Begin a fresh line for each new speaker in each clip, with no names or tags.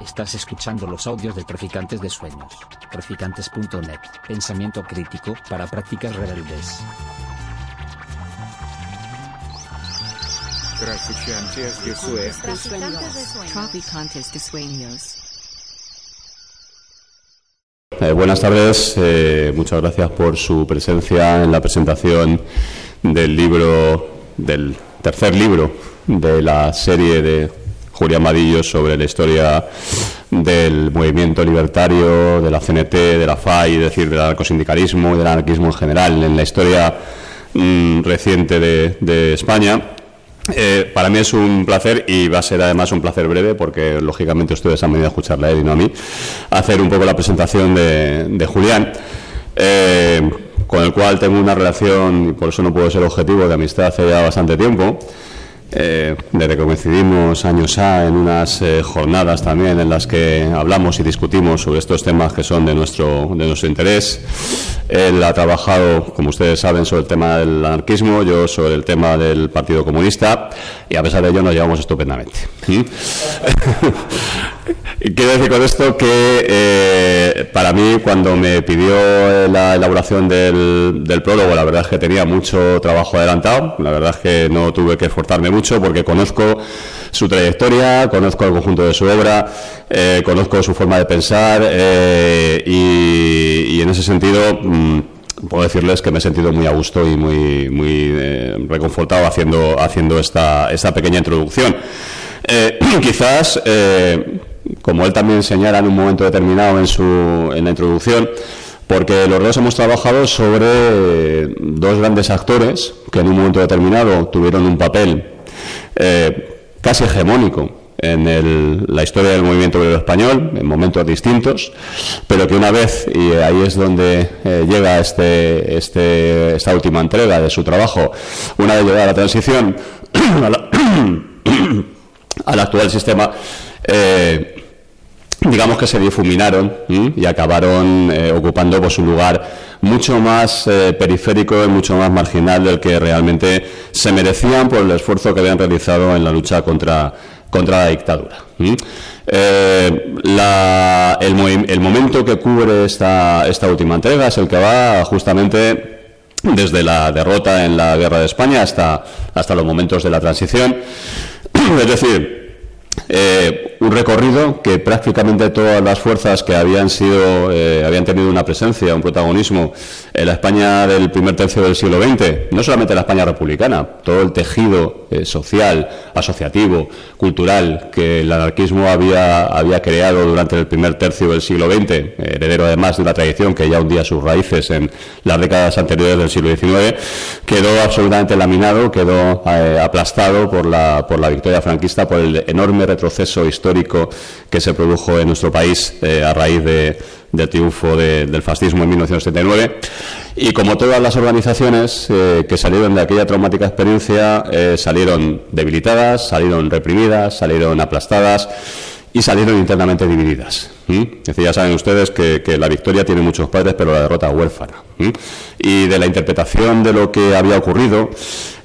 Estás escuchando los audios de Traficantes de Sueños. Traficantes.net. Pensamiento crítico para prácticas rebeldes.
Traficantes de Sueños.
Traficantes de Sueños.
Eh, buenas tardes, eh, muchas gracias por su presencia en la presentación del libro, del tercer libro de la serie de Julián Madillo sobre la historia del movimiento libertario, de la CNT, de la FAI, es decir, del anarcosindicalismo y del anarquismo en general en la historia mm, reciente de, España. Eh, para mí es un placer y va a ser además un placer breve porque lógicamente ustedes han venido a escucharla él y no a mí, hacer un poco la presentación de, Julián. Eh, con el cual tengo una relación, y por eso no puedo ser objetivo, de amistad hace ya bastante tiempo. Eh, desde que coincidimos años A en unas eh, jornadas también en las que hablamos y discutimos sobre estos temas que son de nuestro, de nuestro interés. Él ha trabajado, como ustedes saben, sobre el tema del anarquismo, yo sobre el tema del Partido Comunista, y a pesar de ello nos llevamos estupendamente. ¿Mm? Quiero decir con esto que eh, para mí cuando me pidió la elaboración del, del, prólogo, la verdad es que tenía mucho trabajo adelantado, la verdad es que no tuve que esforzarme mucho porque conozco su trayectoria, conozco el conjunto de su obra, eh, conozco su forma de pensar eh, y, en ese sentido... Mm, puedo decirles que me he sentido muy a gusto y muy, muy reconfortado haciendo, haciendo esta, esta pequeña introducción. quizás como él también señala en un momento determinado en, su, en la introducción, porque los dos hemos trabajado sobre dos grandes actores que en un momento determinado tuvieron un papel eh, casi hegemónico en la historia del movimiento obrero español, en momentos distintos, pero que una vez, y ahí es donde eh, llega este, este, esta última entrega de su trabajo, una vez llegada la transición al actual sistema, eh, digamos que se difuminaron y acabaron ocupando pues, un lugar mucho más eh, periférico y mucho más marginal del que realmente se merecían por el esfuerzo que habían realizado en la lucha contra, contra la dictadura. Eh, el, el, momento que cubre esta, esta última entrega es el que va justamente desde la derrota en la guerra de España hasta, hasta los momentos de la transición. Es decir, eh, un recorrido que prácticamente todas las fuerzas que habían sido, eh, habían tenido una presencia, un protagonismo en la España del primer tercio del siglo XX, no solamente la España republicana, todo el tejido eh, social, asociativo, cultural que el anarquismo había, había creado durante el primer tercio del siglo XX, heredero además de una tradición que ya hundía sus raíces en las décadas anteriores del siglo XIX, quedó absolutamente laminado, quedó aplastado por la, por la victoria franquista, por el enorme retroceso histórico que se produjo en nuestro país eh, a raíz del triunfo del fascismo en 1979. Y como todas las organizaciones eh, que salieron de aquella traumática experiencia, eh, salieron debilitadas, salieron reprimidas, salieron aplastadas y salieron internamente divididas. Es decir, ya saben ustedes que, la victoria tiene muchos padres, pero la derrota huérfana. Y de la interpretación de lo que había ocurrido,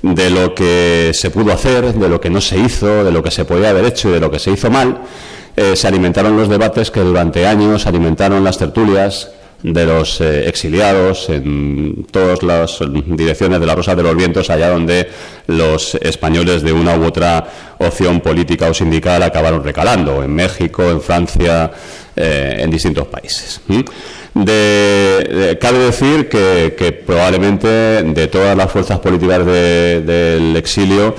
de lo que se pudo hacer, de lo que no se hizo, de lo que se podía haber hecho y de lo que se hizo mal, eh, se alimentaron los debates que durante años alimentaron las tertulias de los eh, exiliados en todas las direcciones de la Rosa de los Vientos, allá donde los españoles de una u otra opción política o sindical acabaron recalando, en México, en Francia, eh, en distintos países. Cabe decir que, probablemente de todas las fuerzas políticas del exilio,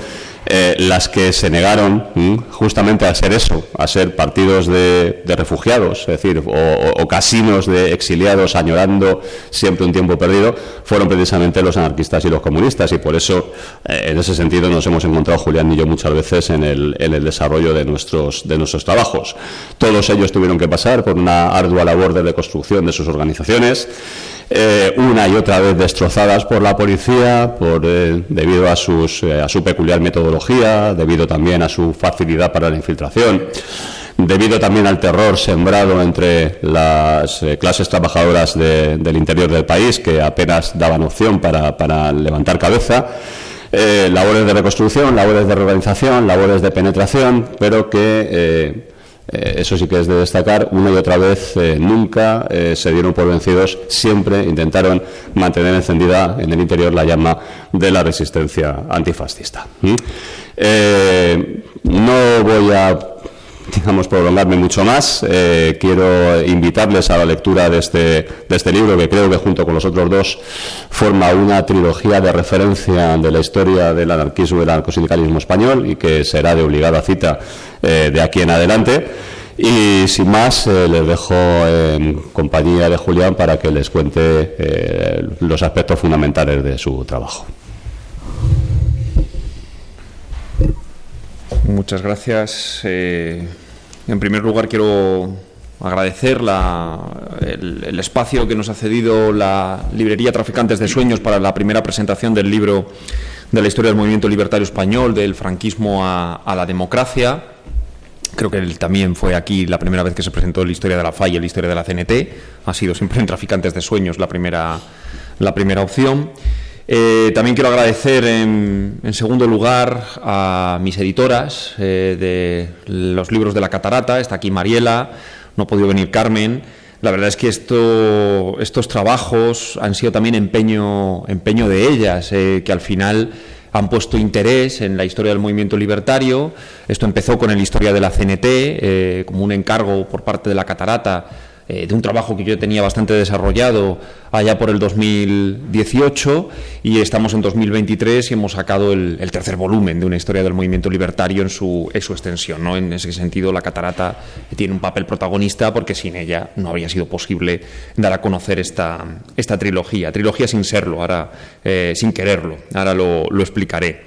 eh, las que se negaron justamente a ser eso, a ser partidos de, refugiados, es decir, o, casinos de exiliados añorando siempre un tiempo perdido, fueron precisamente los anarquistas y los comunistas. Y por eso, eh, en ese sentido, nos hemos encontrado, Julián y yo, muchas veces en el, en el desarrollo de nuestros, de nuestros trabajos. Todos ellos tuvieron que pasar por una ardua labor de reconstrucción de sus organizaciones. Eh, una y otra vez destrozadas por la policía por, eh, debido a, sus, eh, a su peculiar metodología, debido también a su facilidad para la infiltración, debido también al terror sembrado entre las clases trabajadoras del interior del país, que apenas daban opción para, levantar cabeza. labores de reconstrucción, labores de reorganización, labores de penetración, pero que eh, eso sí que es de destacar, una y otra vez eh, nunca eh, se dieron por vencidos, siempre intentaron mantener encendida en el interior la llama de la resistencia antifascista. no voy a digamos, prolongarme mucho más. quiero invitarles a la lectura de este, de este libro, que creo que junto con los otros dos forma una trilogía de referencia de la historia del anarquismo y del anarcosindicalismo español y que será de obligada cita eh, de aquí en adelante. Y sin más, eh, les dejo en compañía de Julián para que les cuente eh, los aspectos fundamentales de su trabajo.
Muchas gracias. en primer lugar, quiero agradecer el, el, espacio que nos ha cedido la librería Traficantes de Sueños para la primera presentación del libro de la historia del movimiento libertario español, del franquismo a, la democracia. Creo que él también fue aquí la primera vez que se presentó la historia de la FAI y la historia de la CNT. Ha sido siempre en Traficantes de Sueños la primera, la primera opción. Eh, también quiero agradecer en, segundo lugar a mis editoras eh, de los libros de la Catarata. Está aquí Mariela, no ha podido venir Carmen. La verdad es que esto, estos trabajos han sido también empeño, de ellas, eh, que al final han puesto interés en la historia del movimiento libertario. Esto empezó con el historia de la CNT, como un encargo por parte de la Catarata eh, de un trabajo que yo tenía bastante desarrollado allá por el 2018 y estamos en 2023 y hemos sacado el, tercer volumen de una historia del movimiento libertario en su, su extensión. ¿no? En ese sentido, la catarata tiene un papel protagonista porque sin ella no habría sido posible dar a conocer esta, esta trilogía. Trilogía sin serlo, ahora eh, sin quererlo, ahora lo, explicaré.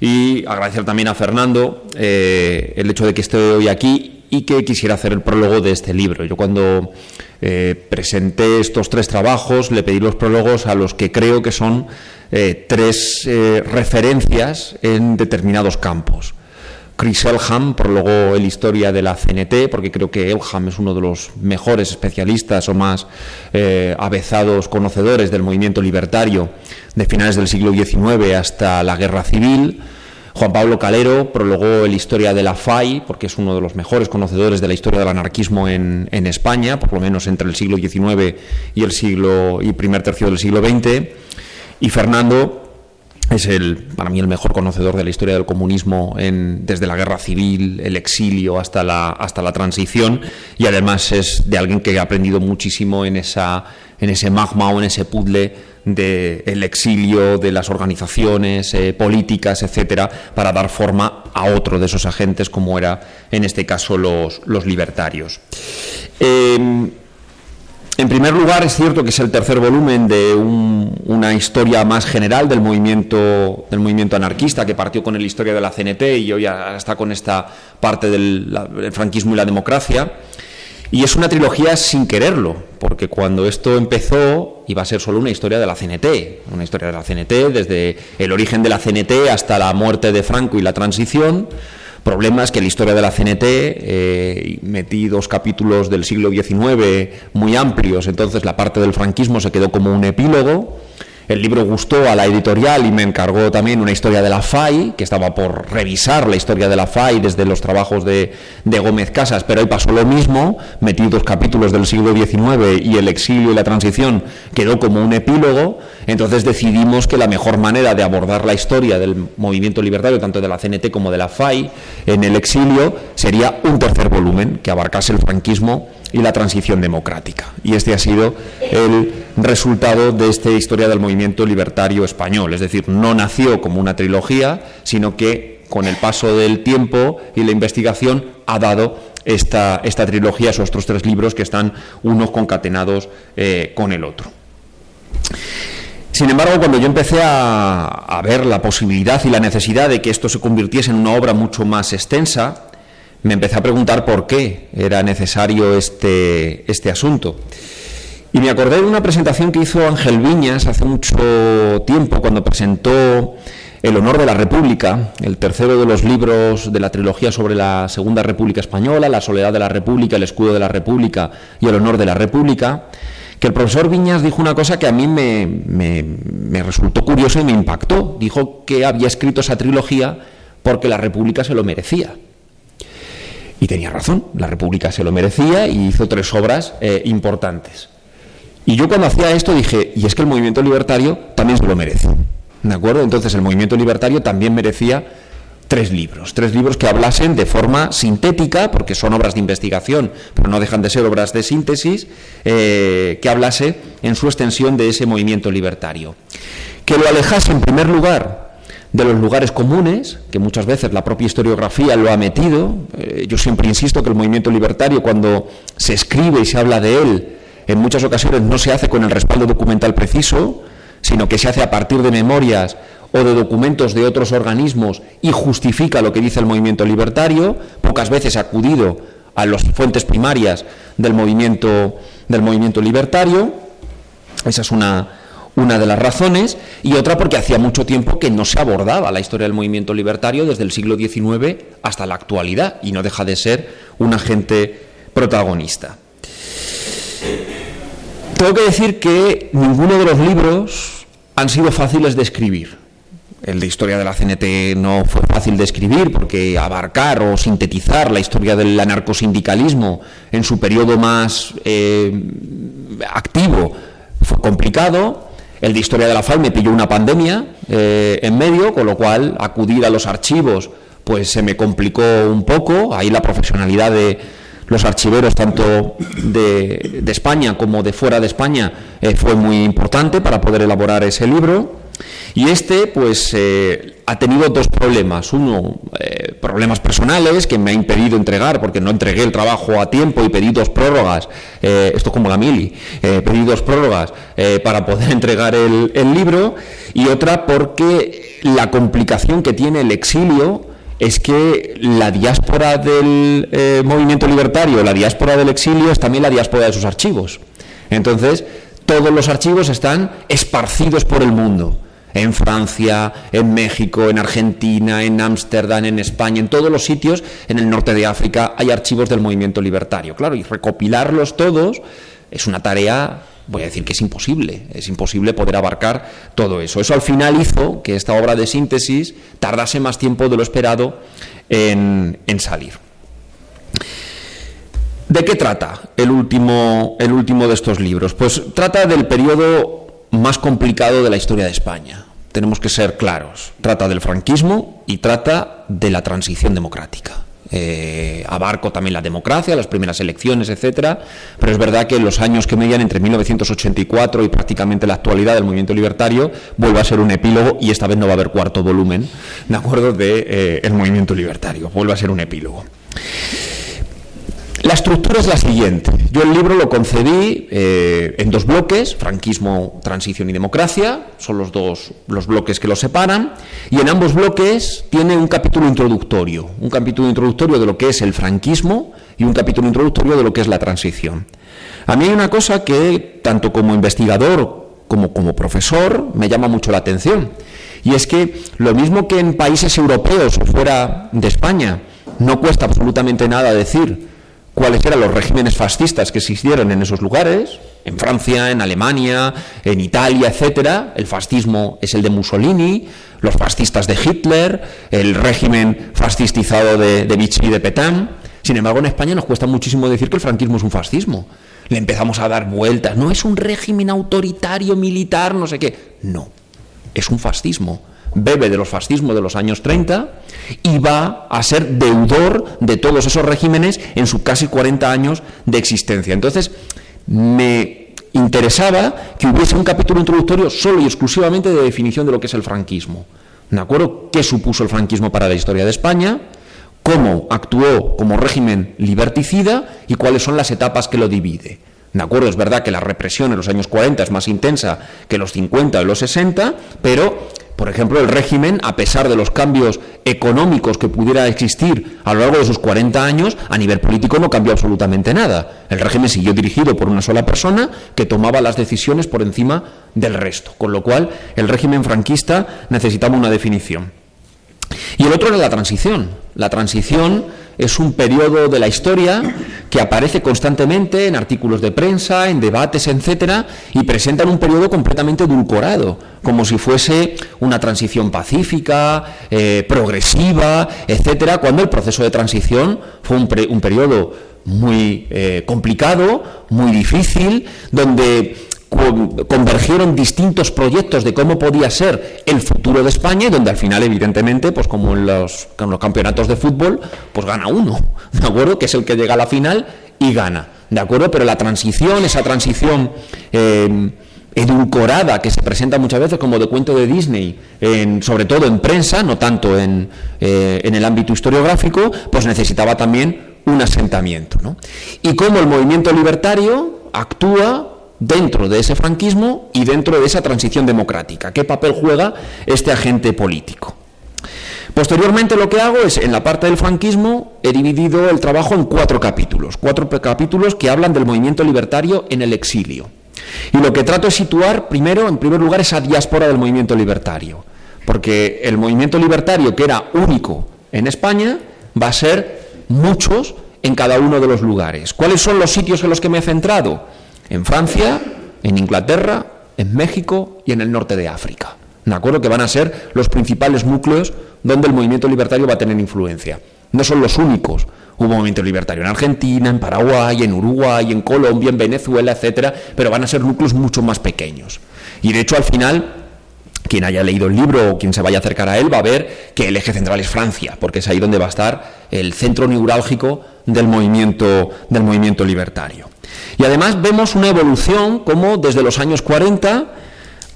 Y agradecer también a Fernando eh, el hecho de que esté hoy aquí y que quisiera hacer el prólogo de este libro. Yo cuando eh, presenté estos tres trabajos le pedí los prólogos a los que creo que son eh, tres eh, referencias en determinados campos. Chris Elham prologó el historia de la CNT, porque creo que Elham es uno de los mejores especialistas o más avezados conocedores del movimiento libertario de finales del siglo XIX hasta la guerra civil. Juan Pablo Calero prologó la historia de la FAI, porque es uno de los mejores conocedores de la historia del anarquismo en, España, por lo menos entre el siglo XIX y el siglo y primer tercio del siglo XX. Y Fernando es el, para mí el mejor conocedor de la historia del comunismo en, desde la guerra civil, el exilio hasta la, hasta la transición y además es de alguien que ha aprendido muchísimo en, esa, en ese magma o en ese puzzle del exilio, de las organizaciones eh, políticas, etcétera, para dar forma a otro de esos agentes, como era en este caso los, los libertarios. Em, en primer lugar, es cierto que es el tercer volumen de una historia más general del movimiento, del movimiento anarquista que partió con la historia de la CNT y hoy está con esta parte del franquismo y la democracia. Y es una trilogía sin quererlo, porque cuando esto empezó iba a ser solo una historia de la CNT, una historia de la CNT desde el origen de la CNT hasta la muerte de Franco y la transición. Problema es que la historia de la CNT, eh, metí dos capítulos del siglo XIX muy amplios, entonces la parte del franquismo se quedó como un epílogo el libro gustó a la editorial y me encargó también una historia de la FAI, que estaba por revisar la historia de la FAI desde los trabajos de, Gómez Casas, pero hoy pasó lo mismo, metí dos capítulos del siglo XIX y el exilio y la transición quedó como un epílogo, entonces decidimos que la mejor manera de abordar la historia del movimiento libertario, tanto de la CNT como de la FAI, en el exilio, sería un tercer volumen que abarcase el franquismo y la transición democrática. Y este ha sido el resultado de esta historia del movimiento libertario español. Es decir, no nació como una trilogía, sino que con el paso del tiempo y la investigación ha dado esta, esta trilogía, esos otros tres libros que están unos concatenados eh, con el otro. Sin embargo, cuando yo empecé a, a, ver la posibilidad y la necesidad de que esto se convirtiese en una obra mucho más extensa, me empecé a preguntar por qué era necesario este, este asunto. Y me acordé de una presentación que hizo Ángel Viñas hace mucho tiempo, cuando presentó El honor de la República, el tercero de los libros de la trilogía sobre la Segunda República Española, La soledad de la República, El escudo de la República y El honor de la República, que el profesor Viñas dijo una cosa que a mí me, me, me resultó curiosa y me impactó. Dijo que había escrito esa trilogía porque la República se lo merecía. Y tenía razón, la República se lo merecía y hizo tres obras eh, importantes. Y yo cuando hacía esto dije, y es que el movimiento libertario también se lo merece. ¿De acuerdo? Entonces el movimiento libertario también merecía tres libros, tres libros que hablasen de forma sintética, porque son obras de investigación, pero no dejan de ser obras de síntesis, eh, que hablase en su extensión de ese movimiento libertario. Que lo alejase en primer lugar de los lugares comunes, que muchas veces la propia historiografía lo ha metido. Eh, yo siempre insisto que el movimiento libertario, cuando se escribe y se habla de él, en muchas ocasiones no se hace con el respaldo documental preciso, sino que se hace a partir de memorias o de documentos de otros organismos y justifica lo que dice el movimiento libertario, pocas veces ha acudido a las fuentes primarias del movimiento, del movimiento libertario. Esa es una, una de las razones, y otra porque hacía mucho tiempo que no se abordaba la historia del movimiento libertario desde el siglo XIX hasta la actualidad, y no deja de ser un agente protagonista. Tengo que decir que ninguno de los libros han sido fáciles de escribir. El de historia de la CNT no fue fácil de escribir porque abarcar o sintetizar la historia del anarcosindicalismo en su periodo más eh, activo fue complicado. El de historia de la FAL me pilló una pandemia eh, en medio, con lo cual acudir a los archivos pues se me complicó un poco. Ahí la profesionalidad de los archiveros tanto de, España como de fuera de España eh, fue muy importante para poder elaborar ese libro. Y este, pues, eh, ha tenido dos problemas. Uno, eh, problemas personales que me ha impedido entregar, porque no entregué el trabajo a tiempo y pedí dos prórrogas. Eh, esto es como la mili. pedí dos prórrogas para poder entregar el, libro. Y otra, porque la complicación que tiene el exilio es que la diáspora del movimiento libertario, la diáspora del exilio, es también la diáspora de sus archivos. Entonces, todos los archivos están esparcidos por el mundo en Francia, en México, en Argentina, en Ámsterdam, en España, en todos los sitios, en el norte de África, hay archivos del movimiento libertario. Claro, y recopilarlos todos es una tarea, voy a decir que es imposible, es imposible poder abarcar todo eso. Eso al final hizo que esta obra de síntesis tardase más tiempo de lo esperado en, en salir. ¿De qué trata el último, el último de estos libros? Pues trata del periodo más complicado de la historia de España. Tenemos que ser claros. Trata del franquismo y trata de la transición democrática. Eh, abarco también la democracia, las primeras elecciones, etcétera, pero es verdad que los años que median entre 1984 y prácticamente la actualidad del movimiento libertario vuelve a ser un epílogo y esta vez no va a haber cuarto volumen, de acuerdo, de eh, el movimiento libertario, vuelve a ser un epílogo. La estructura es la siguiente. Yo el libro lo concebí eh, en dos bloques, franquismo, transición y democracia, son los dos los bloques que lo separan, y en ambos bloques tiene un capítulo introductorio, un capítulo introductorio de lo que es el franquismo y un capítulo introductorio de lo que es la transición. A mí hay una cosa que, tanto como investigador como como profesor, me llama mucho la atención, y es que lo mismo que en países europeos o fuera de España, no cuesta absolutamente nada decir cuáles eran los regímenes fascistas que existieron en esos lugares, en Francia, en Alemania, en Italia, etcétera. El fascismo es el de Mussolini, los fascistas de Hitler, el régimen fascistizado de, de Vichy y de Petain. Sin embargo, en España nos cuesta muchísimo decir que el franquismo es un fascismo. Le empezamos a dar vueltas. No es un régimen autoritario, militar, no sé qué. No, es un fascismo bebe de los fascismos de los años 30 y va a ser deudor de todos esos regímenes en sus casi 40 años de existencia. Entonces, me interesaba que hubiese un capítulo introductorio solo y exclusivamente de definición de lo que es el franquismo. ¿De acuerdo? ¿Qué supuso el franquismo para la historia de España? ¿Cómo actuó como régimen liberticida? ¿Y cuáles son las etapas que lo divide? ¿De acuerdo? Es verdad que la represión en los años 40 es más intensa que los 50 y los 60, pero por ejemplo, el régimen, a pesar de los cambios económicos que pudiera existir a lo largo de sus 40 años, a nivel político no cambió absolutamente nada. El régimen siguió dirigido por una sola persona que tomaba las decisiones por encima del resto. Con lo cual, el régimen franquista necesitaba una definición. Y el otro era la transición. La transición es un periodo de la historia que aparece constantemente en artículos de prensa, en debates, etcétera, y presentan un periodo completamente edulcorado, como si fuese una transición pacífica, eh, progresiva, etcétera, cuando el proceso de transición fue un, un periodo muy eh, complicado, muy difícil, donde convergieron distintos proyectos de cómo podía ser el futuro de España y donde al final, evidentemente, pues como en los, campeonatos de fútbol, pues gana uno, ¿de acuerdo? Que es el que llega a la final y gana, ¿de acuerdo? Pero la transición, esa transición eh, edulcorada que se presenta muchas veces como de cuento de Disney, en, sobre todo en prensa, no tanto en, eh, en el ámbito historiográfico, pues necesitaba también un asentamiento. ¿no? Y cómo el movimiento libertario actúa dentro de ese franquismo y dentro de esa transición democrática. ¿Qué papel juega este agente político? Posteriormente lo que hago es, en la parte del franquismo, he dividido el trabajo en cuatro capítulos, cuatro capítulos que hablan del movimiento libertario en el exilio. Y lo que trato es situar primero, en primer lugar, esa diáspora del movimiento libertario, porque el movimiento libertario, que era único en España, va a ser muchos en cada uno de los lugares. ¿Cuáles son los sitios en los que me he centrado? En Francia, en Inglaterra, en México y en el norte de África. ¿De acuerdo? Que van a ser los principales núcleos donde el movimiento libertario va a tener influencia. No son los únicos. Hubo movimiento libertario en Argentina, en Paraguay, en Uruguay, en Colombia, en Venezuela, etcétera, pero van a ser núcleos mucho más pequeños. Y de hecho, al final, quien haya leído el libro o quien se vaya a acercar a él va a ver que el eje central es Francia, porque es ahí donde va a estar el centro neurálgico del movimiento, del movimiento libertario. Y además vemos una evolución como desde los años 40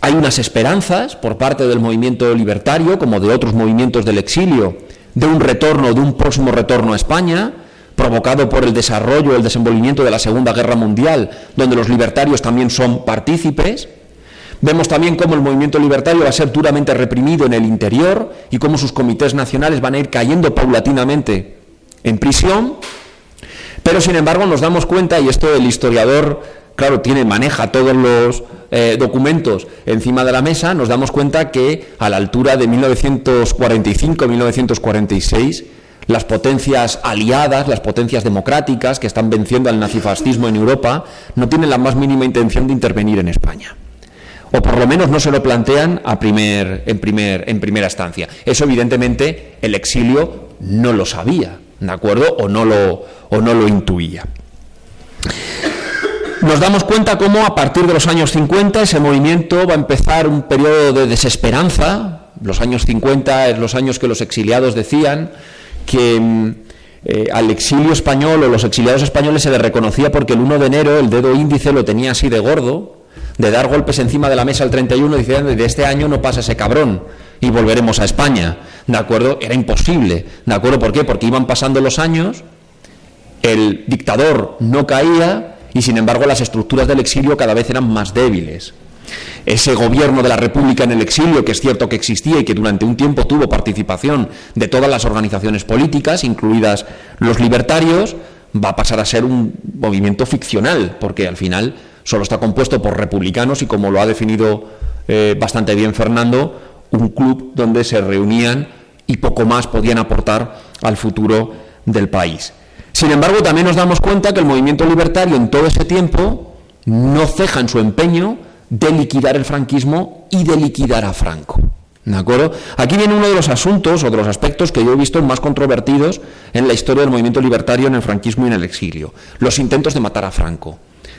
hay unas esperanzas por parte del movimiento libertario, como de otros movimientos del exilio, de un retorno, de un próximo retorno a España, provocado por el desarrollo, el desenvolvimiento de la Segunda Guerra Mundial, donde los libertarios también son partícipes. Vemos también cómo el movimiento libertario va a ser duramente reprimido en el interior y cómo sus comités nacionales van a ir cayendo paulatinamente en prisión. Pero sin embargo nos damos cuenta, y esto el historiador, claro, tiene, maneja todos los eh, documentos encima de la mesa, nos damos cuenta que a la altura de 1945-1946, las potencias aliadas, las potencias democráticas que están venciendo al nazifascismo en Europa, no tienen la más mínima intención de intervenir en España o por lo menos no se lo plantean en, primer, en primera instancia. Eso evidentemente el exilio no lo sabía. ¿de acuerdo? O no lo, o no lo intuía. Nos damos cuenta cómo a partir de los años 50 ese movimiento va a empezar un periodo de desesperanza. Los años 50 es los años que los exiliados decían que mm, eh, al exilio español o los exiliados españoles se les reconocía porque el 1 de enero el dedo índice lo tenía así de gordo, de dar golpes encima de la mesa el 31 diciendo de este año no pasa ese cabrón y volveremos a España. ¿De acuerdo? Era imposible. ¿De acuerdo? ¿Por qué? Porque iban pasando los años, el dictador no caía y sin embargo las estructuras del exilio cada vez eran más débiles. Ese gobierno de la República en el exilio, que es cierto que existía y que durante un tiempo tuvo participación de todas las organizaciones políticas, incluidas los libertarios, va a pasar a ser un movimiento ficcional, porque al final solo está compuesto por republicanos y como lo ha definido eh, bastante bien Fernando, un club donde se reunían y poco más podían aportar al futuro del país. Sin embargo, también nos damos cuenta que el movimiento libertario en todo ese tiempo no ceja en su empeño de liquidar el franquismo y de liquidar a Franco. ¿De acuerdo? Aquí viene uno de los asuntos o de los aspectos que yo he visto más controvertidos en la historia del movimiento libertario en el franquismo y en el exilio. Los intentos de matar a Franco.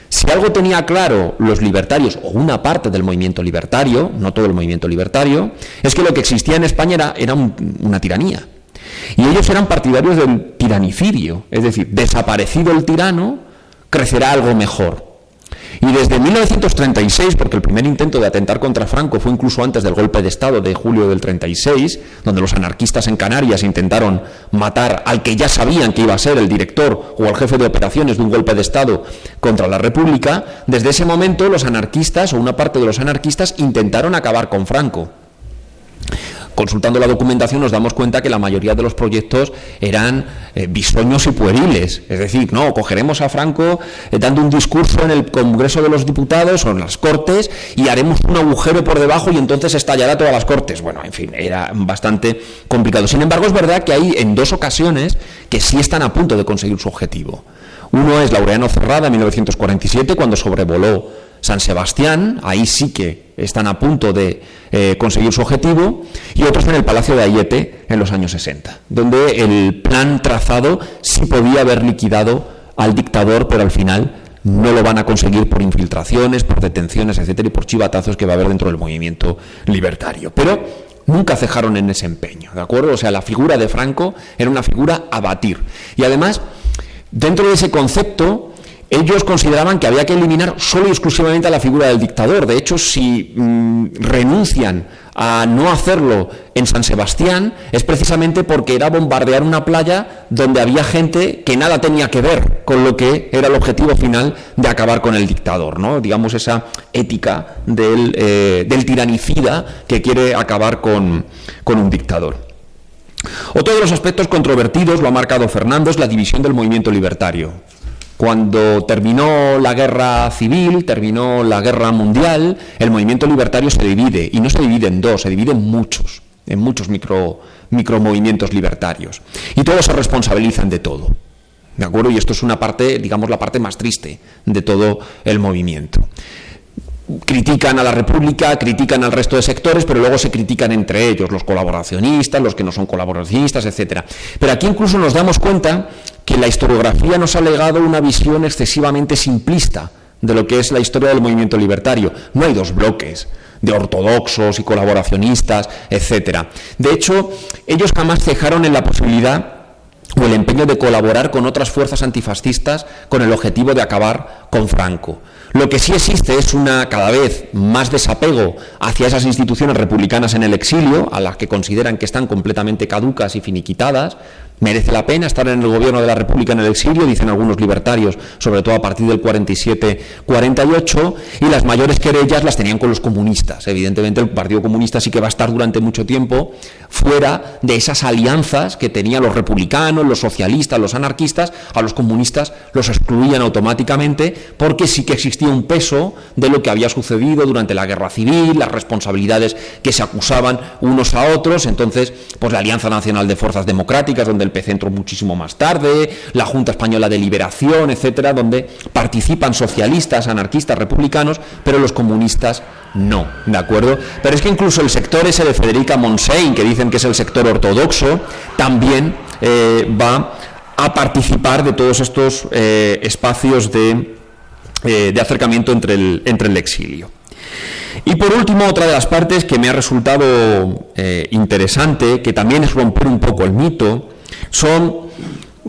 Si algo tenía claro los libertarios, o una parte del movimiento libertario, no todo el movimiento libertario, es que lo que existía en España era, una tiranía. Y ellos eran partidarios del tiranicidio, es decir, desaparecido el tirano, crecerá algo mejor. Y desde 1936, porque el primer intento de atentar contra Franco fue incluso antes del golpe de Estado de julio del 36, donde los anarquistas en Canarias intentaron matar al que ya sabían que iba a ser el director o el jefe de operaciones de un golpe de Estado contra la República, desde ese momento los anarquistas o una parte de los anarquistas intentaron acabar con Franco. Consultando la documentación nos damos cuenta que la mayoría de los proyectos eran eh, bisueños y pueriles. Es decir, no, cogeremos a Franco eh, dando un discurso en el Congreso de los Diputados o en las Cortes y haremos un agujero por debajo y entonces estallará todas las Cortes. Bueno, en fin, era bastante complicado. Sin embargo, es verdad que hay en dos ocasiones que sí están a punto de conseguir su objetivo. Uno es Laureano Cerrada en 1947, cuando sobrevoló San Sebastián, ahí sí que están a punto de eh, conseguir su objetivo, y otros en el Palacio de Ayete en los años 60, donde el plan trazado sí podía haber liquidado al dictador, pero al final no lo van a conseguir por infiltraciones, por detenciones, etcétera, y por chivatazos que va a haber dentro del movimiento libertario. Pero nunca cejaron en ese empeño, ¿de acuerdo? O sea, la figura de Franco era una figura a batir. Y además, dentro de ese concepto, ellos consideraban que había que eliminar solo y exclusivamente a la figura del dictador. De hecho, si mm, renuncian a no hacerlo en San Sebastián, es precisamente porque era bombardear una playa donde había gente que nada tenía que ver con lo que era el objetivo final de acabar con el dictador, ¿no? Digamos esa ética del, eh, tiranicida que quiere acabar con, con un dictador. Otro de los aspectos controvertidos, lo ha marcado Fernando, es la división del movimiento libertario. Cuando terminó la guerra civil, terminó la guerra mundial, el movimiento libertario se divide, y no se divide en dos, se divide en muchos, en muchos micro, micromovimientos libertarios. Y todos se responsabilizan de todo. ¿De acuerdo? Y esto es una parte, digamos, la parte más triste de todo el movimiento critican a la República, critican al resto de sectores, pero luego se critican entre ellos, los colaboracionistas, los que no son colaboracionistas, etcétera. Pero aquí incluso nos damos cuenta que la historiografía nos ha legado una visión excesivamente simplista de lo que es la historia del movimiento libertario. No hay dos bloques de ortodoxos y colaboracionistas, etcétera. De hecho, ellos jamás cejaron en la posibilidad o el empeño de colaborar con otras fuerzas antifascistas con el objetivo de acabar con Franco. Lo que sí existe es una cada vez más desapego hacia esas instituciones republicanas en el exilio, a las que consideran que están completamente caducas y finiquitadas, Merece la pena estar en el gobierno de la República en el exilio, dicen algunos libertarios, sobre todo a partir del 47-48, y las mayores querellas las tenían con los comunistas. Evidentemente el Partido Comunista sí que va a estar durante mucho tiempo fuera de esas alianzas que tenían los republicanos, los socialistas, los anarquistas, a los comunistas los excluían automáticamente porque sí que existía un peso de lo que había sucedido durante la guerra civil, las responsabilidades que se acusaban unos a otros, entonces pues la Alianza Nacional de Fuerzas Democráticas, donde el PC entró muchísimo más tarde, la Junta Española de Liberación, etcétera, donde participan socialistas, anarquistas, republicanos, pero los comunistas no, ¿de acuerdo? Pero es que incluso el sector ese de Federica Monsein, que dicen que es el sector ortodoxo, también eh, va a participar de todos estos eh, espacios de, eh, de acercamiento entre el, entre el exilio. Y por último, otra de las partes que me ha resultado interesante, que también es romper un poco el mito, son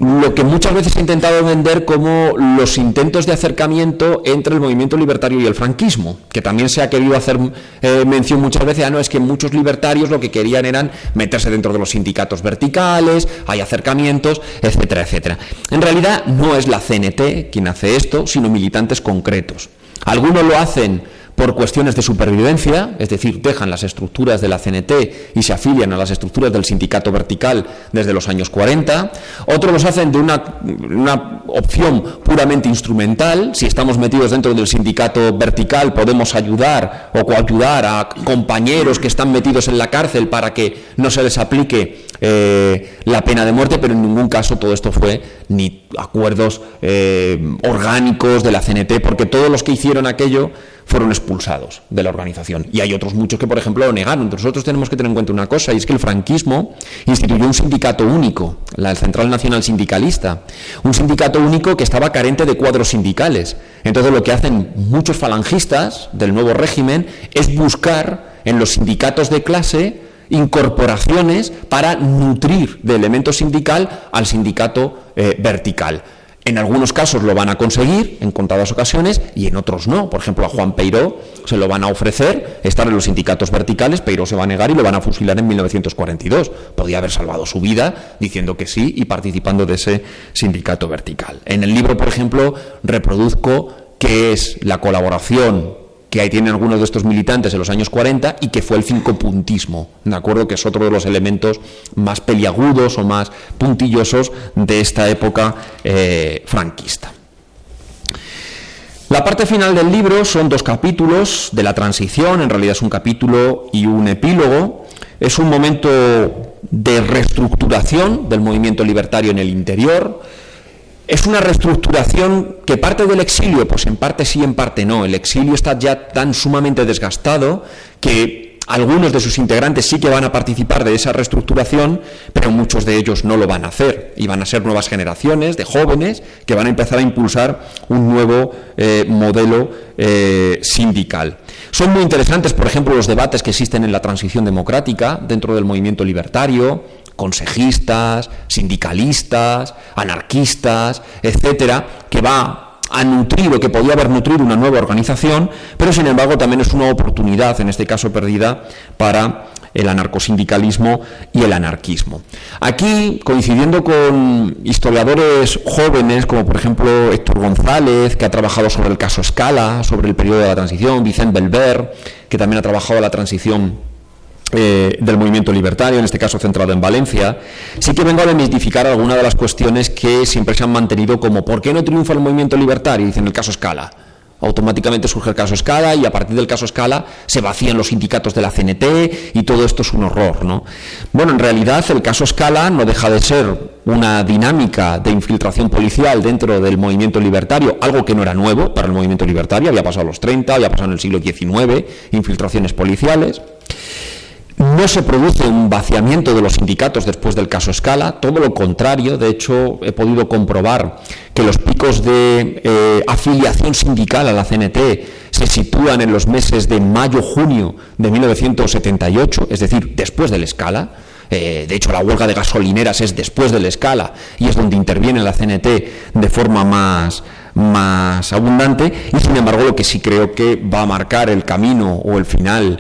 lo que muchas veces he intentado vender como los intentos de acercamiento entre el movimiento libertario y el franquismo, que también se ha querido hacer eh, mención muchas veces, ah, no, es que muchos libertarios lo que querían eran meterse dentro de los sindicatos verticales, hay acercamientos, etcétera, etcétera. En realidad no es la CNT quien hace esto, sino militantes concretos. Algunos lo hacen por cuestiones de supervivencia, es decir, dejan las estructuras de la CNT y se afilian a las estructuras del sindicato vertical desde los años 40. Otros los hacen de una, una opción puramente instrumental. Si estamos metidos dentro del sindicato vertical, podemos ayudar o coayudar a compañeros que están metidos en la cárcel para que no se les aplique eh, la pena de muerte, pero en ningún caso todo esto fue ni acuerdos eh, orgánicos de la CNT, porque todos los que hicieron aquello fueron expulsados de la organización. Y hay otros muchos que, por ejemplo, lo negaron. Nosotros tenemos que tener en cuenta una cosa, y es que el franquismo instituyó un sindicato único, la Central Nacional Sindicalista, un sindicato único que estaba carente de cuadros sindicales. Entonces lo que hacen muchos falangistas del nuevo régimen es buscar en los sindicatos de clase incorporaciones para nutrir de elemento sindical al sindicato eh, vertical. En algunos casos lo van a conseguir, en contadas ocasiones, y en otros no. Por ejemplo, a Juan Peiró se lo van a ofrecer estar en los sindicatos verticales, Peiró se va a negar y lo van a fusilar en 1942. Podía haber salvado su vida diciendo que sí y participando de ese sindicato vertical. En el libro, por ejemplo, reproduzco qué es la colaboración que ahí tienen algunos de estos militantes en los años 40 y que fue el cincopuntismo, ¿de acuerdo? Que es otro de los elementos más peliagudos o más puntillosos de esta época eh, franquista. La parte final del libro son dos capítulos de la transición, en realidad es un capítulo y un epílogo. Es un momento de reestructuración del movimiento libertario en el interior, es una reestructuración que parte del exilio, pues en parte sí, en parte no. El exilio está ya tan sumamente desgastado que algunos de sus integrantes sí que van a participar de esa reestructuración, pero muchos de ellos no lo van a hacer. Y van a ser nuevas generaciones de jóvenes que van a empezar a impulsar un nuevo eh, modelo eh, sindical. Son muy interesantes, por ejemplo, los debates que existen en la transición democrática dentro del movimiento libertario, consejistas, sindicalistas, anarquistas, etcétera, que va a nutrir o que podía haber nutrido una nueva organización, pero sin embargo también es una oportunidad, en este caso perdida, para el anarcosindicalismo y el anarquismo. Aquí, coincidiendo con historiadores jóvenes, como por ejemplo Héctor González, que ha trabajado sobre el caso Escala, sobre el periodo de la transición, Vicente Belver, que también ha trabajado la transición eh, del movimiento libertario, en este caso centrado en Valencia, sí que vengo a desmitificar algunas de las cuestiones que siempre se han mantenido como ¿por qué no triunfa el movimiento libertario? Dicen el caso Escala. Automáticamente surge el caso Escala y a partir del caso Escala se vacían los sindicatos de la CNT y todo esto es un horror. ¿no? Bueno, en realidad el caso Escala no deja de ser una dinámica de infiltración policial dentro del movimiento libertario, algo que no era nuevo para el movimiento libertario, había pasado en los 30, había pasado en el siglo XIX, infiltraciones policiales. No se produce un vaciamiento de los sindicatos después del caso Escala, todo lo contrario. De hecho, he podido comprobar que los picos de eh, afiliación sindical a la CNT se sitúan en los meses de mayo-junio de 1978, es decir, después del Escala. Eh, de hecho, la huelga de gasolineras es después del Escala y es donde interviene la CNT de forma más, más abundante. Y sin embargo, lo que sí creo que va a marcar el camino o el final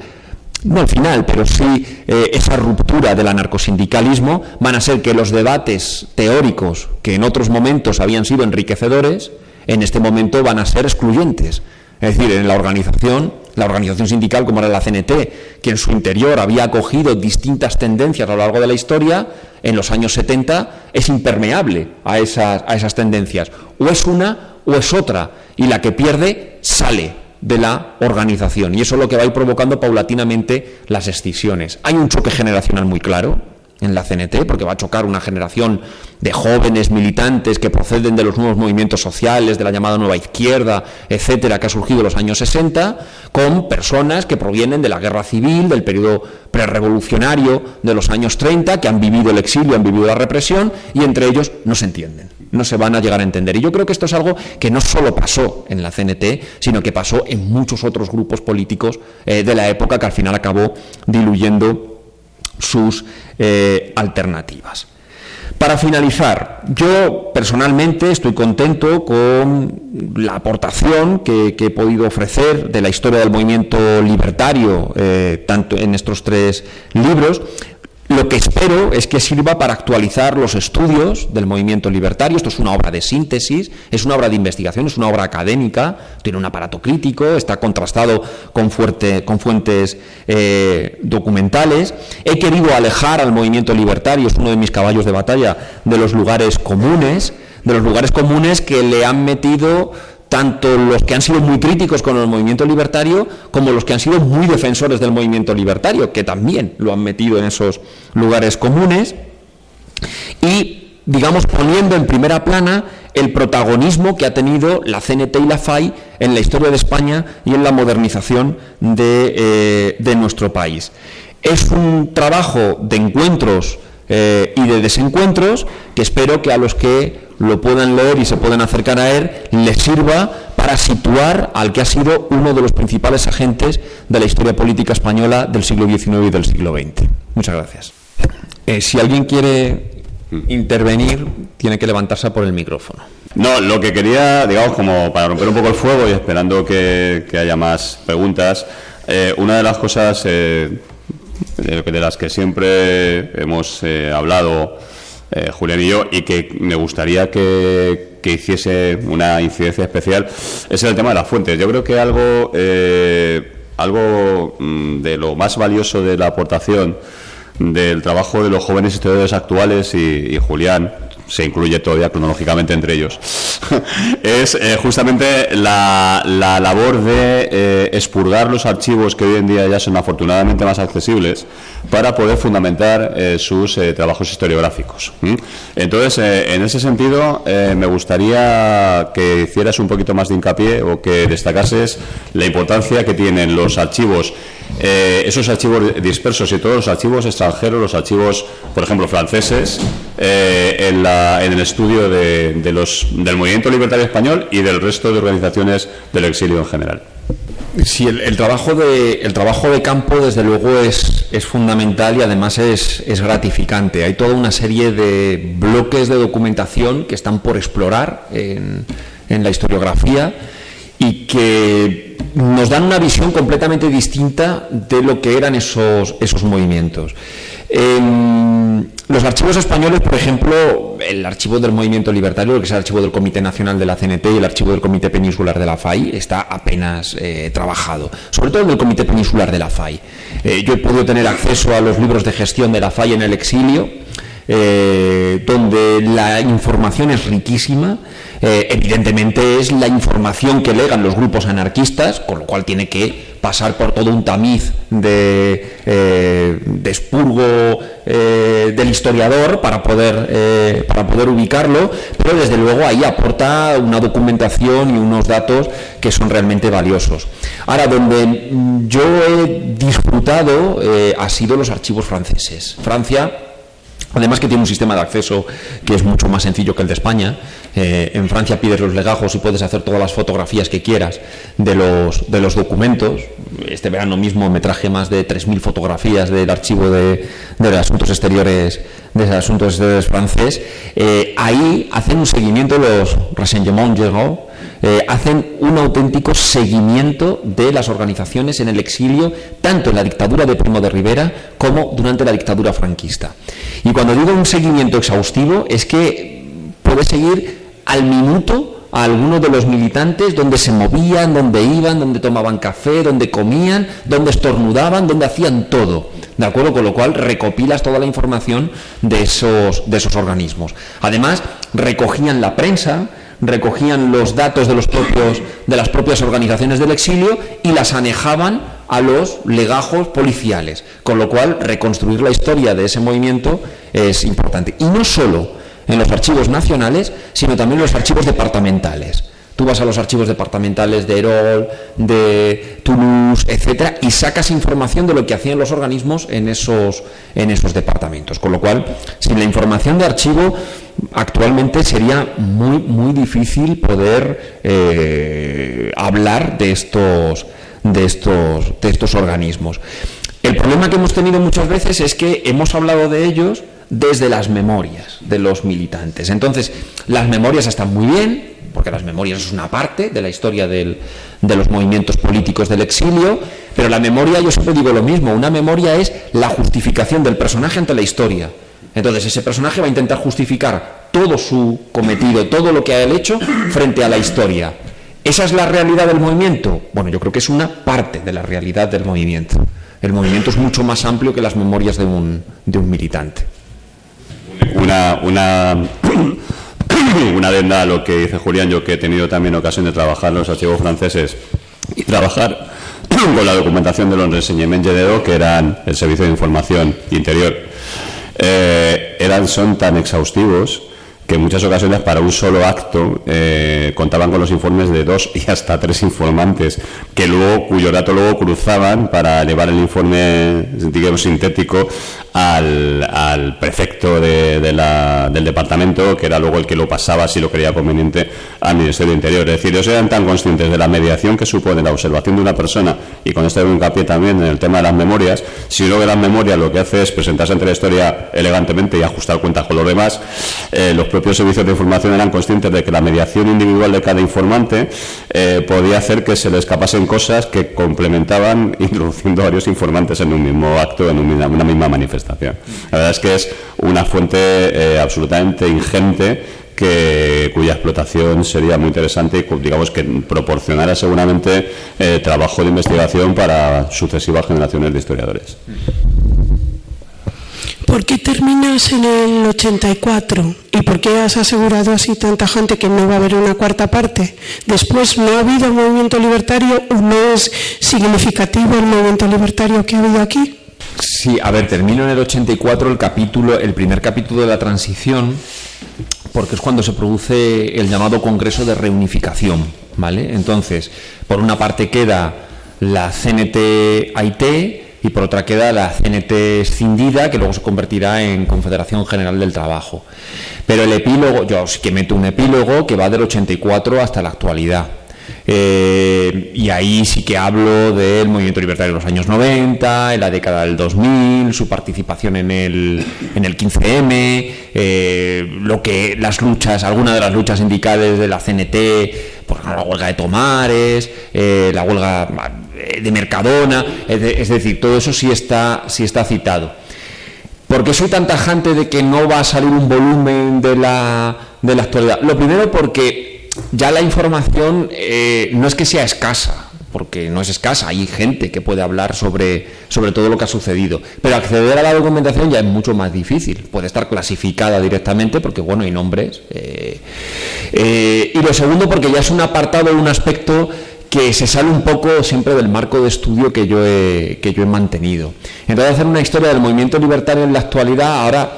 no al final, pero sí eh, esa ruptura del anarcosindicalismo, van a ser que los debates teóricos que en otros momentos habían sido enriquecedores, en este momento van a ser excluyentes. Es decir, en la organización, la organización sindical como era la CNT, que en su interior había acogido distintas tendencias a lo largo de la historia, en los años 70 es impermeable a esas, a esas tendencias. O es una o es otra, y la que pierde sale de la organización. Y eso es lo que va a ir provocando paulatinamente las excisiones. Hay un choque generacional muy claro en la CNT, porque va a chocar una generación de jóvenes militantes que proceden de los nuevos movimientos sociales, de la llamada nueva izquierda, etcétera, que ha surgido en los años 60, con personas que provienen de la guerra civil, del periodo prerevolucionario de los años 30, que han vivido el exilio, han vivido la represión, y entre ellos no se entienden no se van a llegar a entender. Y yo creo que esto es algo que no solo pasó en la CNT, sino que pasó en muchos otros grupos políticos eh, de la época que al final acabó diluyendo sus eh, alternativas. Para finalizar, yo personalmente estoy contento con la aportación que, he podido ofrecer de la historia del movimiento libertario, eh, tanto en estos tres libros. Lo que espero es que sirva para actualizar los estudios del movimiento libertario. Esto es una obra de síntesis, es una obra de investigación, es una obra académica, tiene un aparato crítico, está contrastado con, fuentes eh, documentales. He querido alejar al movimiento libertario, es uno de mis caballos de batalla, de los lugares comunes, de los lugares comunes que le han metido tanto los que han sido muy críticos con el movimiento libertario como los que han sido muy defensores del movimiento libertario, que también lo han metido en esos lugares comunes, y, digamos, poniendo en primera plana el protagonismo que ha tenido la CNT y la FAI en la historia de España y en la modernización de, eh, nuestro país. Es un trabajo de encuentros eh, y de desencuentros que espero que a los que lo puedan leer y se puedan acercar a él les sirva para situar al que ha sido uno de los principales agentes de la historia política española del siglo XIX y del siglo XX. Muchas gracias. Eh, si alguien quiere intervenir, tiene que levantarse por el micrófono.
No, lo que quería, digamos, como para romper un poco el fuego y esperando que, haya más preguntas, eh, una de las cosas de las que siempre hemos eh, hablado eh, Julián y yo, y que me gustaría que, que, hiciese una incidencia especial, es el tema de las fuentes. Yo creo que algo, eh, algo mm, de lo más valioso de la aportación del trabajo de los jóvenes historiadores actuales y, y Julián, se incluye todavía cronológicamente entre ellos, es eh, justamente la, labor de eh, expurgar los archivos que hoy en día ya son afortunadamente más accesibles para poder fundamentar eh, sus trabajos historiográficos. Entonces, en ese sentido, me gustaría que hicieras un poquito más de hincapié o que destacases la importancia que tienen los archivos esos archivos dispersos y todos los archivos extranjeros, los archivos, por ejemplo, franceses, en la en el estudio de, los, del movimiento libertario español y del resto de organizaciones del exilio en general.
Sí, el, trabajo, de, campo desde luego es, fundamental y además es, gratificante. Hay toda una serie de bloques de documentación que están por explorar en, la historiografía y que nos dan una visión completamente distinta de lo que eran esos movimientos. Em, los archivos españoles, por ejemplo, el archivo del Movimiento Libertario, que es el archivo del Comité Nacional de la CNT y el archivo del Comité Peninsular de la FAI, está apenas eh, trabajado, sobre todo en el Comité Peninsular de la FAI. Eh, yo he podido tener acceso a los libros de gestión de la FAI en el exilio, eh, donde la información es riquísima. evidentemente es la información que legan los grupos anarquistas, con lo cual tiene que pasar por todo un tamiz de, eh, expurgo eh, del historiador para poder, eh, para poder ubicarlo, pero desde luego ahí aporta una documentación y unos datos que son realmente valiosos. Ahora, donde yo he disfrutado ha sido los archivos franceses. Francia Además que tiene un sistema de acceso que es mucho más sencillo que el de España. Eh, en Francia pides los legajos y puedes hacer todas las fotografías que quieras de los, de los documentos. Este verano mismo me traje más de 3.000 fotografías del archivo de, de asuntos exteriores de asuntos exteriores francés. Eh, ahí hacen un seguimiento los renseignements généraux eh, hacen un auténtico seguimiento de las organizaciones en el exilio, tanto en la dictadura de Primo de Rivera como durante la dictadura franquista. Y cuando digo un seguimiento exhaustivo es que puede seguir al minuto a algunos de los militantes donde se movían, donde iban, donde tomaban café, donde comían, donde estornudaban, donde hacían todo. ¿De acuerdo? Con lo cual recopilas toda la información de esos, de esos organismos. Además, recogían la prensa, recogían los datos de, las propias organizaciones del exilio y las anejaban a los legajos policiales, con lo cual reconstruir la historia de ese movimiento es importante. Y no solo en los archivos nacionales, sino también en los archivos departamentales. Tú vas a los archivos departamentales de Erol, de Toulouse, etcétera, y sacas información de lo que hacían los organismos en esos, en esos departamentos. Con lo cual, sin la información de archivo, actualmente sería muy, muy difícil poder eh, hablar de estos, de, estos, de estos organismos. El problema que hemos tenido muchas veces es que hemos hablado de ellos desde las memorias de los militantes. Entonces, las memorias están muy bien, porque las memorias es una parte de la historia de los movimientos políticos del exilio, pero la memoria, yo siempre digo lo mismo, una memoria es la justificación del personaje ante la historia. Entonces ese personaje va a intentar justificar todo su cometido, todo lo que ha hecho frente a la historia. ¿Esa es la realidad del movimiento? Bueno, yo creo que es una parte de la realidad del movimiento. El movimiento es mucho más amplio que las memorias de un, de un militante.
Una, una una adenda a lo que dice Julián, yo que he tenido también ocasión de trabajar en los archivos franceses y trabajar con la documentación de los renseignements généraux, que eran el Servicio de Información Interior, eh, eran, son tan exhaustivos que en muchas ocasiones para un solo acto eh, contaban con los informes de dos y hasta tres informantes, que luego, cuyo dato luego cruzaban para llevar el informe, digamos, sintético al, prefecto de, del departamento, que era luego el que lo pasaba, si lo creía conveniente, al Ministerio de Interior. Es decir, ellos eran tan conscientes de la mediación que supone la observación de una persona, y con esto un hincapié también en el tema de las memorias, si luego de las memorias lo que hace es presentarse ante la historia elegantemente y ajustar cuentas con los demás, eh, los propios servicios de información eran conscientes de que la mediación individual de cada informante eh, podía hacer que se le escapasen cosas que complementaban introduciendo varios informantes en un mismo acto, en una misma manifestación. La verdad es que es una fuente eh, absolutamente ingente que, cuya explotación sería muy interesante y digamos que proporcionara seguramente eh, trabajo de investigación para sucesivas generaciones de historiadores.
¿Por qué terminas en el 84? ¿Y por qué has asegurado así tanta gente que no va a haber una cuarta parte? Después, ¿no ha habido movimiento libertario o no es significativo el movimiento libertario que ha habido aquí?
Sí, a ver, termino en el 84 el capítulo, el primer capítulo de la transición, porque es cuando se produce el llamado Congreso de Reunificación, ¿vale? Entonces, por una parte queda la CNT-IT, y por otra queda la CNT escindida, que luego se convertirá en Confederación General del Trabajo. Pero el epílogo, yo sí que meto un epílogo que va del 84 hasta la actualidad. Eh, y ahí sí que hablo del movimiento libertario de los años 90, en la década del 2000, su participación en el, en el 15M, eh, lo que las luchas, algunas de las luchas sindicales de la CNT, por la huelga de Tomares, eh, la huelga de Mercadona, es, decir, todo eso sí está, sí está citado. ¿Por qué soy tan tajante de que no va a salir un volumen de la, de la actualidad? Lo primero porque ya la información eh, no es que sea escasa, porque no es escasa, hay gente que puede hablar sobre, sobre todo lo que ha sucedido. Pero acceder a la documentación ya es mucho más difícil. Puede estar clasificada directamente porque, bueno, hay nombres. Eh, eh, y lo segundo, porque ya es un apartado, un aspecto que se sale un poco siempre del marco de estudio que yo he, que yo he mantenido. Entonces, hacer una historia del movimiento libertario en la actualidad, ahora,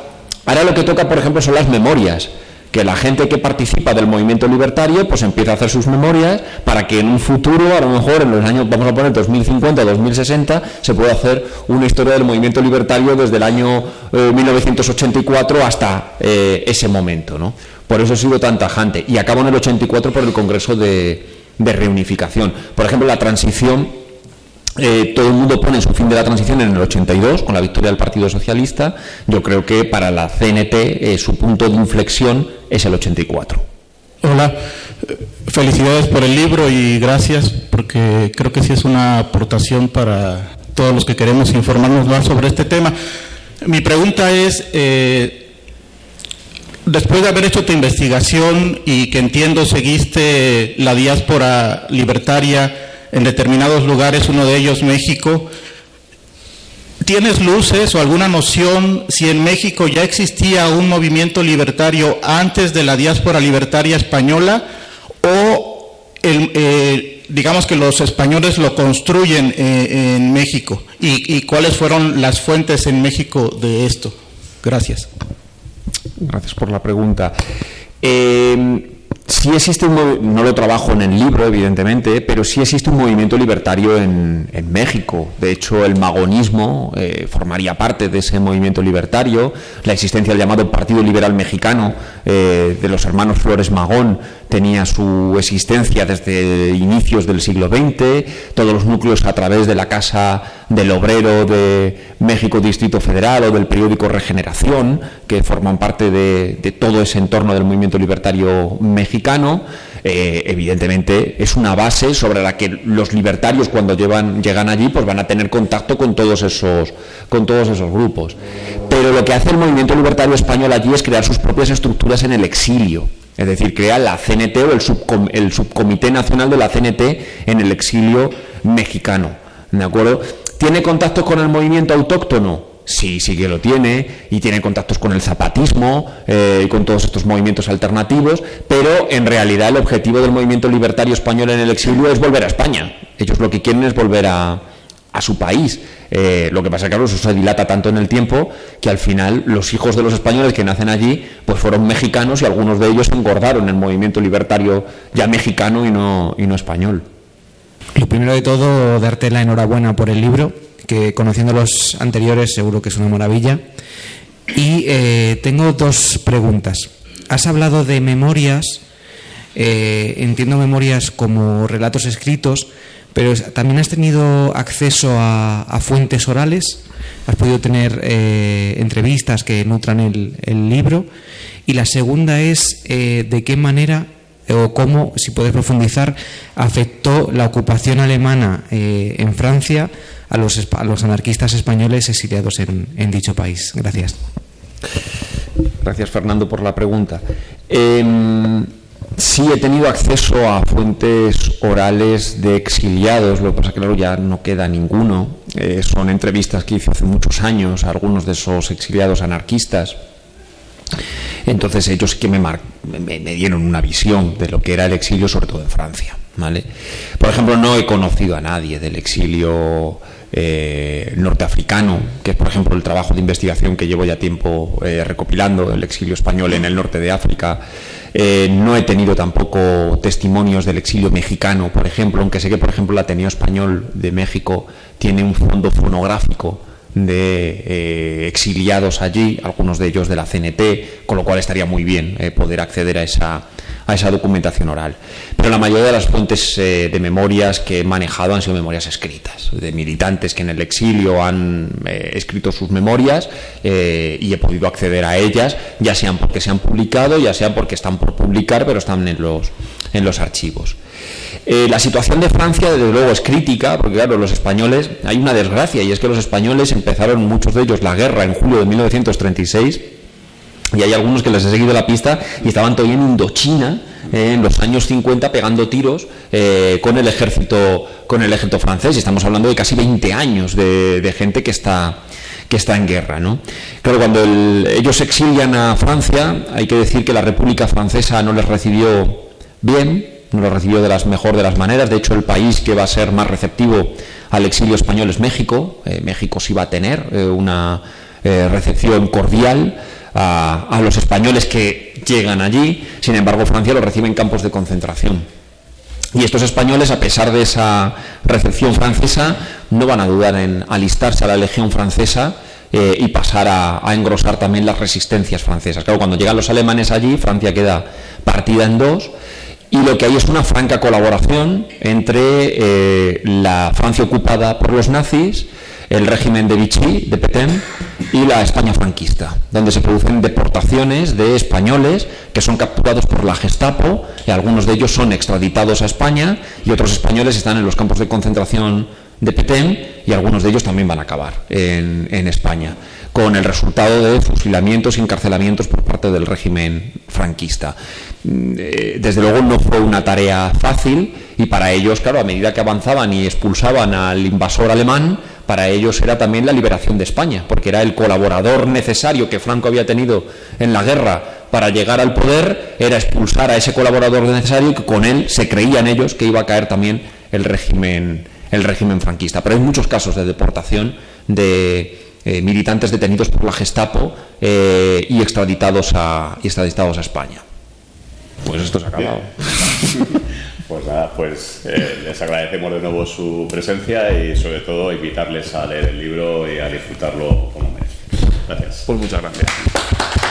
ahora lo que toca, por ejemplo, son las memorias que la gente que participa del movimiento libertario pues empieza a hacer sus memorias para que en un futuro, a lo mejor en los años, vamos a poner 2050 2060, se pueda hacer una historia del movimiento libertario desde el año 1984 eh, hasta eh, ese momento. ¿no? Por eso he sido tan tajante. Y acabo en el 84 por el Congreso de Reunificación. Por ejemplo, la transición eh, todo el mundo pone su fin de la transición en el 82 con la victoria del Partido Socialista. Yo creo que para la CNT eh, su punto de inflexión es el 84.
Hola, felicidades por el libro y gracias porque creo que sí es una aportación para todos los que queremos informarnos más sobre este tema. Mi pregunta es, eh, después de haber hecho tu investigación y que entiendo seguiste la diáspora libertaria, en determinados lugares, uno de ellos México. ¿Tienes luces o alguna noción si en México ya existía un movimiento libertario antes de la diáspora libertaria española o eh, digamos que los españoles lo construyen eh, en México? ¿Y, ¿Y, cuáles fueron las fuentes en México de esto? Gracias.
Gracias por la pregunta. Eh, sí existe un no lo trabajo en el libro, evidentemente, pero sí existe un movimiento libertario en, México. De hecho, el magonismo eh, formaría parte de ese movimiento libertario. La existencia del llamado Partido Liberal Mexicano eh, de los hermanos Flores Magón tenía su existencia desde inicios del siglo XX. Todos los núcleos a través de la Casa del Obrero de México Distrito Federal o del periódico Regeneración, que forman parte de, de todo ese entorno del movimiento libertario mexicano. Eh, evidentemente es una base sobre la que los libertarios cuando llevan, llegan allí pues van a tener contacto con todos esos con todos esos grupos pero lo que hace el movimiento libertario español allí es crear sus propias estructuras en el exilio es decir, crea la CNT o el, el subcomité nacional de la CNT en el exilio mexicano. ¿De acuerdo? ¿Tiene contactos con el movimiento autóctono? Sí, sí que lo tiene y tiene contactos con el zapatismo eh, y con todos estos movimientos alternativos, pero en realidad el objetivo del movimiento libertario español en el exilio es volver a España. Ellos lo que quieren es volver a, su país. Eh, lo que pasa es que claro, eso se dilata tanto en el tiempo que al final los hijos de los españoles que nacen allí pues fueron mexicanos y algunos de ellos engordaron el movimiento libertario ya mexicano y no, y no español.
Lo primero de todo, darte la enhorabuena por el libro conociendo los anteriores seguro que es una maravilla. Y eh, tengo dos preguntas. Has hablado de memorias, eh, entiendo memorias como relatos escritos, pero también has tenido acceso a, fuentes orales, has podido tener eh, entrevistas que nutran el, el, libro. Y la segunda es de qué manera o cómo, si puedes profundizar, afectó la ocupación alemana en Francia a los, a los, anarquistas españoles exiliados en, dicho país. Gracias.
Gracias, Fernando, por la pregunta. Eh, sí he tenido acceso a fuentes orales de exiliados, lo que pasa que claro ya no queda ninguno. Eh, son entrevistas que hice hace muchos años a algunos de esos exiliados anarquistas. Entonces ellos que me, me, me, dieron una visión de lo que era el exilio, sobre todo en Francia. ¿vale? Por ejemplo, no he conocido a nadie del exilio eh, norteafricano, que es por ejemplo el trabajo de investigación que llevo ya tiempo eh, recopilando, el exilio español en el norte de África. Eh, no he tenido tampoco testimonios del exilio mexicano, por ejemplo, aunque sé que por ejemplo el Ateneo Español de México tiene un fondo fonográfico de exiliados allí, algunos de ellos de la CNT, con lo cual estaría muy bien poder acceder a esa, a esa documentación oral. Pero la mayoría de las fuentes eh, de memorias que he manejado han sido memorias escritas, de militantes que en el exilio han eh, escrito sus memorias eh, y he podido acceder a ellas, ya sean porque se han publicado, ya sea porque están por publicar, pero están en los, en los archivos. La situación de Francia, desde luego, es crítica, porque claro, los españoles, hay una desgracia, y es que los españoles empezaron, muchos de ellos, la guerra en julio de 1936, y hay algunos que les he seguido la pista y estaban todavía en Indochina eh, en los años 50 pegando tiros eh, con el ejército con el ejército francés y estamos hablando de casi 20 años de, gente que está que está en guerra. ¿no? Claro, cuando el, ellos se exilian a Francia, hay que decir que la República Francesa no les recibió bien, no lo recibió de las mejor de las maneras. De hecho, el país que va a ser más receptivo al exilio español es México. Eh, México sí va a tener una recepción cordial a, los españoles que llegan allí. Sin embargo, Francia lo recibe en campos de concentración. Y estos españoles, a pesar de esa recepción francesa, no van a dudar en alistarse a la legión francesa eh, y pasar a, a, engrosar también las resistencias francesas. Claro, cuando llegan los alemanes allí, Francia queda partida en dos y lo que hay es una franca colaboración entre eh, la Francia ocupada por los nazis, el régimen de Vichy, de Petain, y la España franquista, donde se producen deportaciones de españoles que son capturados por la Gestapo, y algunos de ellos son extraditados a España, y otros españoles están en los campos de concentración de Petén, y algunos de ellos también van a acabar en, en España con el resultado de fusilamientos y encarcelamientos por parte del régimen franquista. Desde luego no fue una tarea fácil y para ellos, claro, a medida que avanzaban y expulsaban al invasor alemán, para ellos era también la liberación de España, porque era el colaborador necesario que Franco había tenido en la guerra para llegar al poder, era expulsar a ese colaborador necesario y que con él se creían ellos que iba a caer también el régimen, el régimen franquista. Pero hay muchos casos de deportación de eh, militantes detenidos por la Gestapo eh, y, extraditados a, y extraditados a España. Pues esto se ha acabado.
Pues nada, pues eh, les agradecemos de nuevo su presencia y sobre todo invitarles a leer el libro y a disfrutarlo como merece. Gracias.
Pues muchas gracias.